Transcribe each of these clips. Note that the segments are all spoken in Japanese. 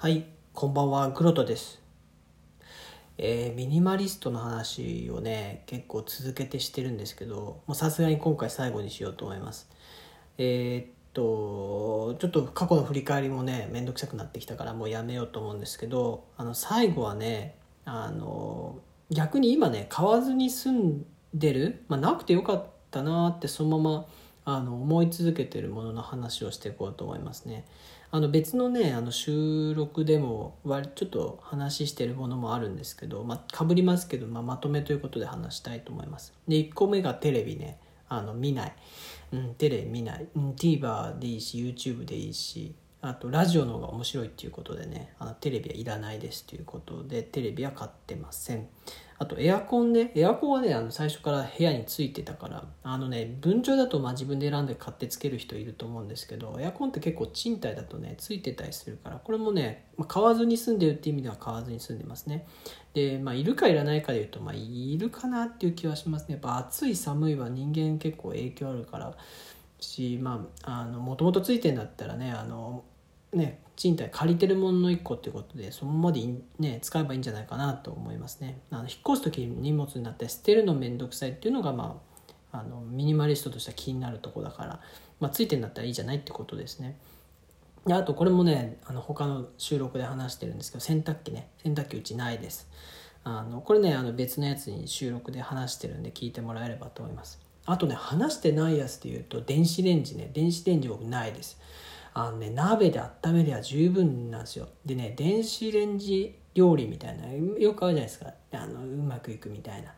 はい、こんばんは、グロトです。えーミニマリストの話をね、結構続けてしてるんですけど、もうさすがに今回最後にしようと思います。えーっと、ちょっと過去の振り返りもね、めんどくさくなってきたからもうやめようと思うんですけど、あの、最後はね、あの、逆に今ね、買わずに住んでる、まあ、なくてよかったなってそのままあの思い続けてるものの話をしていこうと思いますね。あの別のねあの収録でも割ちょっと話してるものもあるんですけど、まあ、かぶりますけど、まあ、まとめということで話したいと思います。で1個目がテレビね。あの見ない、うん、テレビ見ない、うん、TVer でいいし YouTube でいいし。あとラジオの方が面白いっていうことでねあのテレビはいらないですということでテレビは買ってません。あとエアコンねエアコンはねあの最初から部屋についてたからあのね分譲だとまあ自分で選んで買ってつける人いると思うんですけどエアコンって結構賃貸だとねついてたりするからこれもね、まあ、買わずに住んでるっていう意味では買わずに住んでますね。でまあいるかいらないかでいうとまあいるかなっていう気はしますね。やっぱ暑い寒いは人間結構影響あるからしまああのもともとついてんだったらねあのね賃貸借りてるものの1個っていうことでそのままでね使えばいいんじゃないかなと思いますね。あの引っ越す時に荷物になって捨てるの面倒くさいっていうのがまああのミニマリストとしては気になるとこだから、まあ、ついてんだったらいいじゃないってことですね。であとこれもねあの他の収録で話してるんですけど洗濯機ね。洗濯機うちないです。あのこれねあの別のやつに収録で話してるんで聞いてもらえればと思います。あとね話してないやつで言うと電子レンジね。電子レンジ僕ないです。あのね鍋で温めりゃ十分なんですよ。でね電子レンジ料理みたいなよくあるじゃないですか。あのうまくいくみたいな。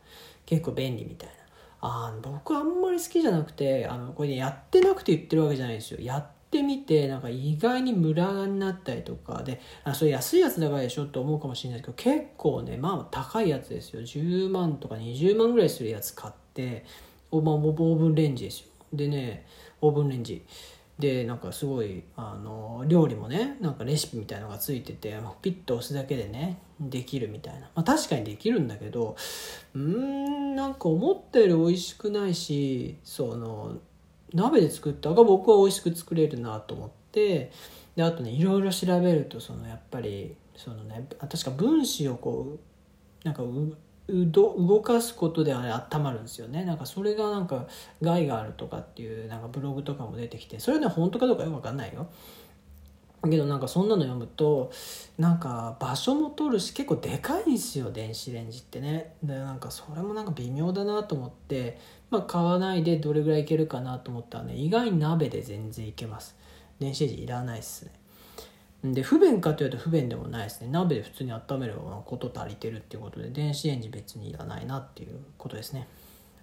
結構便利みたいな。あ僕あんまり好きじゃなくてあのこれねやってなくて言ってるわけじゃないですよ。やってみてなんか意外にムラになったりとか。であそれ安いやつだからでしょって思うかもしれないですけど結構ねまあ高いやつですよ。10万とか20万ぐらいするやつ買って、まあ、オーブンレンジですよ。でねオーブンレンジ。でなんかすごいあの料理もねなんかレシピみたいのがついててピッと押すだけでねできるみたいな、まあ、確かにできるんだけどうーんなんか思ったより美味しくないしその鍋で作った方が僕は美味しく作れるなと思ってであとねいろいろ調べるとそのやっぱりそのね確か分子をこうなんか動かすことであれ温まるんですよね。なんかそれがなんか害があるとかっていうなんかブログとかも出てきてそれね本当かどうかよく分かんないよ。けどなんかそんなの読むとなんか場所も取るし結構でかいんですよ電子レンジってね。でなんかそれもなんか微妙だなと思って、まあ、買わないでどれぐらいいけるかなと思ったらね意外に鍋で全然いけます。電子レンジいらないっすね。で不便かというと不便でもないですね。鍋で普通に温めればこと足りてるっていうことで電子レンジ別にいらないなっていうことですね。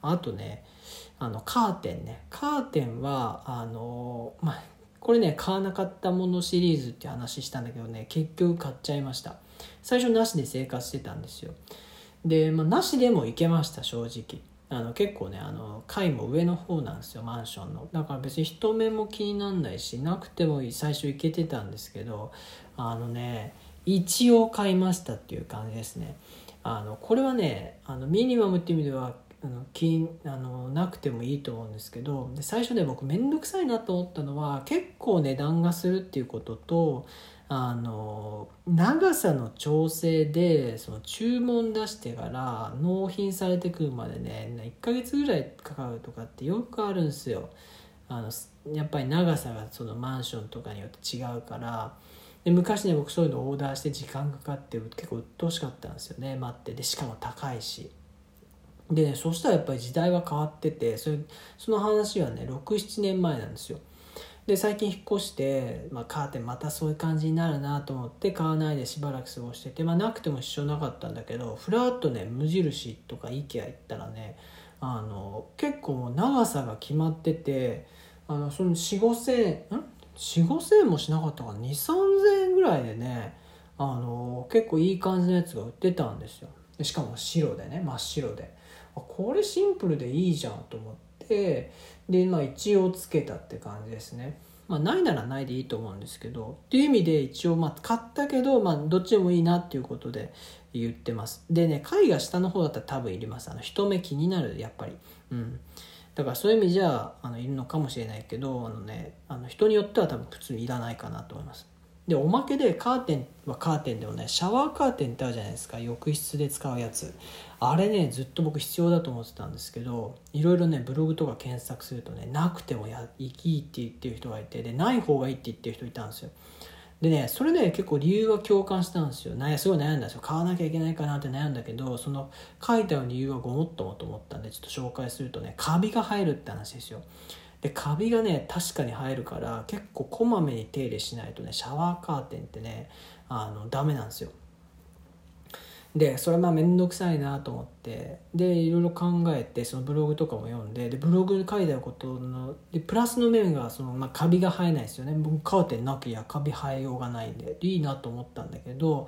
あとねあのカーテンね。カーテンはあのまあこれね買わなかったものシリーズって話したんだけどね結局買っちゃいました。最初なしで生活してたんですよ。で、まあ、なしでもいけました正直。あの結構ねあの階も上の方なんですよマンションの。だから別に人目も気になんないしなくてもいい最初行けてたんですけどあのね一応買いましたっていう感じですね。あのこれはねあのミニマムっていう意味ではあの気あのなくてもいいと思うんですけどで最初ね僕面倒くさいなと思ったのは結構値段がするっていうこととあの長さの調整でその注文出してから納品されてくるまでね1ヶ月ぐらいかかるとかってよくあるんですよ。あのやっぱり長さがそのマンションとかによって違うから。で昔ね僕そういうのオーダーして時間かかって結構鬱陶しかったんですよね待って。でしかも高いし。でねそしたらやっぱり時代は変わっててそれその話はね67年前なんですよ。で最近引っ越して、まあ、カーテンまたそういう感じになるなと思って買わないでしばらく過ごしてて、まあ、なくても支障なかったんだけどふらっとね無印とか IKEA 行ったらねあの結構長さが決まっててあのその4 5千円ん？4 5千円もしなかったかな？2 3千円ぐらいでねあの結構いい感じのやつが売ってたんですよ。でしかも白でね真っ白で。あこれシンプルでいいじゃんと思ってで、まあ、一応つけたって感じですね。まあ、ないならないでいいと思うんですけどっていう意味で一応まあ買ったけど、まあ、どっちでもいいなっていうことで言ってます。でね貝が下の方だったら多分いります。あの人目気になるやっぱり。うん。だからそういう意味じゃあのいるのかもしれないけどあのねあの人によっては多分普通にいらないかなと思います。でおまけでカーテンはカーテンでもねシャワーカーテンってあるじゃないですか。浴室で使うやつ。あれねずっと僕必要だと思ってたんですけどいろいろねブログとか検索するとねなくてもやいいって言ってる人がいてでない方がいいって言ってる人いたんですよ。でねそれね結構理由は共感したんですよ。すごい悩んだんですよ。買わなきゃいけないかなって悩んだけどその書いてある理由はごもっともと思ったんでちょっと紹介するとねカビが生えるって話ですよ。でカビがね確かに生えるから結構こまめに手入れしないとねシャワーカーテンってねあのダメなんですよ。でそれはまあ面倒くさいなと思ってでいろいろ考えてそのブログとかも読んででブログに書いてあることのでプラスの面がその、まあ、カビが生えないですよね。僕カーテンなきゃカビ生えようがないんでいいなと思ったんだけど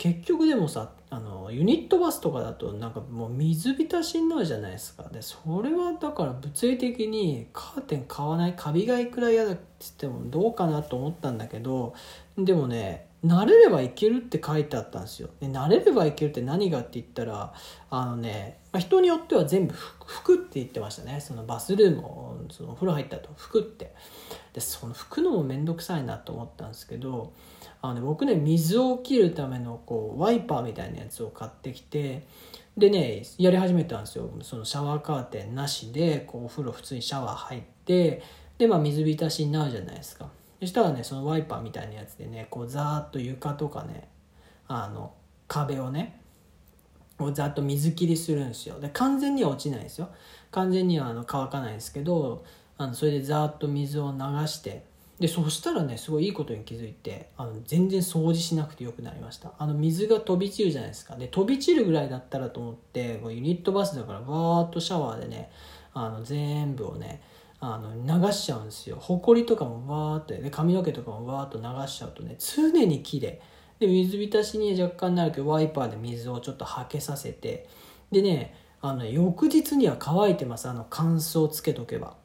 結局でもさあのユニットバスとかだとなんかもう水浸しになるじゃないですか。でそれはだから物理的にカーテン買わないカビがいくら嫌だっつってもどうかなと思ったんだけどでもね慣れればいけるって書いてあったんですよ。で慣れればいけるって何がって言ったらあのね、まあ、人によっては全部服って言ってましたね。そのバスルームをそのお風呂入った後服って。でその拭くのも面倒くさいなと思ったんですけどあの、ね、僕ね水を切るためのこうワイパーみたいなやつを買ってきてでねやり始めたんですよ。そのシャワーカーテンなしでこうお風呂普通にシャワー入ってでまあ水浸しになるじゃないですか。そしたらねそのワイパーみたいなやつでねこうザーッと床とかねあの壁をねざっと水切りするんですよ。で完全には落ちないですよ。完全にはあの乾かないですけどあのそれでザーッと水を流してでそしたらねすごいいいことに気づいてあの全然掃除しなくてよくなりました。あの水が飛び散るじゃないですか。で飛び散るぐらいだったらと思ってユニットバスだからバーッとシャワーでねあの全部をねあの流しちゃうんですよ。ほこりとかもわーってで髪の毛とかもわーっと流しちゃうとね常に綺麗で水浸しに若干なるけどワイパーで水をちょっとはけさせて。でねあの翌日には乾いてます。あの乾燥つけとけば。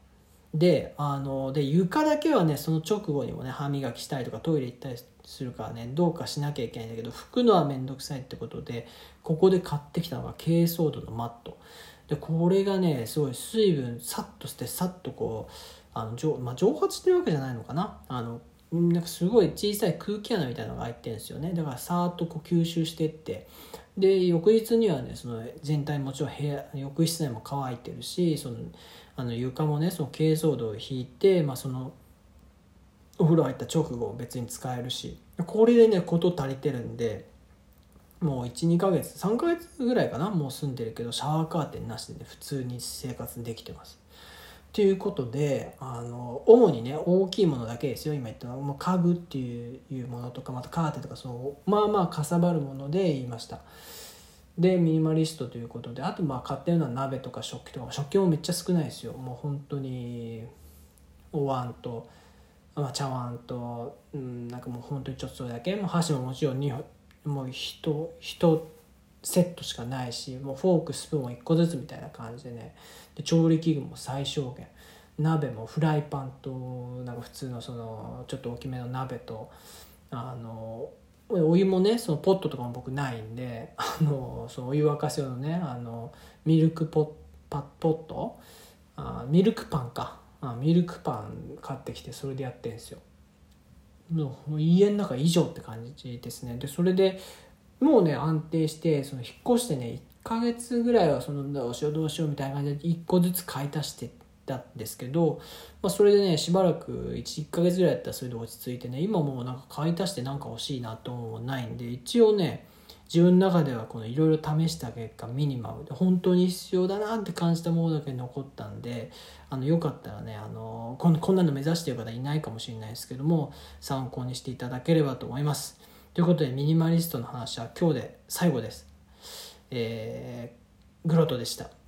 であので床だけはねその直後にもね歯磨きしたりとかトイレ行ったりするからねどうかしなきゃいけないんだけど拭くのは面倒くさいってことでここで買ってきたのが珪藻土のマット。でこれがねすごい水分さっとしてさっとこうあの蒸,、まあ、蒸発してるわけじゃないのかな。あのなんかすごい小さい空気穴みたいなのが入ってるんですよね。だからさーっとこう吸収してって。で翌日にはねその全体もちろん部屋浴室内も乾いてるしそのあの床もねその珪藻土を引いて、まあ、そのお風呂入った直後別に使えるし。これでね事足りてるんでもう12ヶ月3ヶ月ぐらいかなもう住んでるけどシャワーカーテンなしで、ね、普通に生活できてます。ということであの主にね大きいものだけですよ今言ったのは家具っていうものとかまたカーテンとかそのまあまあかさばるもので言いました。でミニマリストということであとまあ買ってるのは鍋とか食器とか食器もめっちゃ少ないですよ。もう本当にお椀と、まあ、茶碗と、うん、なんかもう本当にちょっとだけ。もう箸ももちろん2本もう1セットしかないしもうフォークスプーンも1個ずつみたいな感じでね。で調理器具も最小限。鍋もフライパンとなんか普通のそのちょっと大きめの鍋とあのお湯もねそのポットとかも僕ないんで あのそのお湯沸かす用のねあのミルクポパポット？あミルクパンか。あミルクパン買ってきてそれでやってんですよ。もう家の中以上って感じですね。でそれでもうね安定してその引っ越してね1ヶ月ぐらいはそのどうしようどうしようみたいな感じで1個ずつ買い足してたんですけど、まあ、それでねしばらく 1, 1ヶ月ぐらいやったらそれで落ち着いてね今もうなんか買い足して何か欲しいなと思うもないんで一応ね自分の中ではこのいろいろ試した結果ミニマムで本当に必要だなって感じたものだけ残ったんであのよかったらねあのこんこんなの目指してる方いないかもしれないですけども参考にしていただければと思います。ということでミニマリストの話は今日で最後です。えー、グロトでした。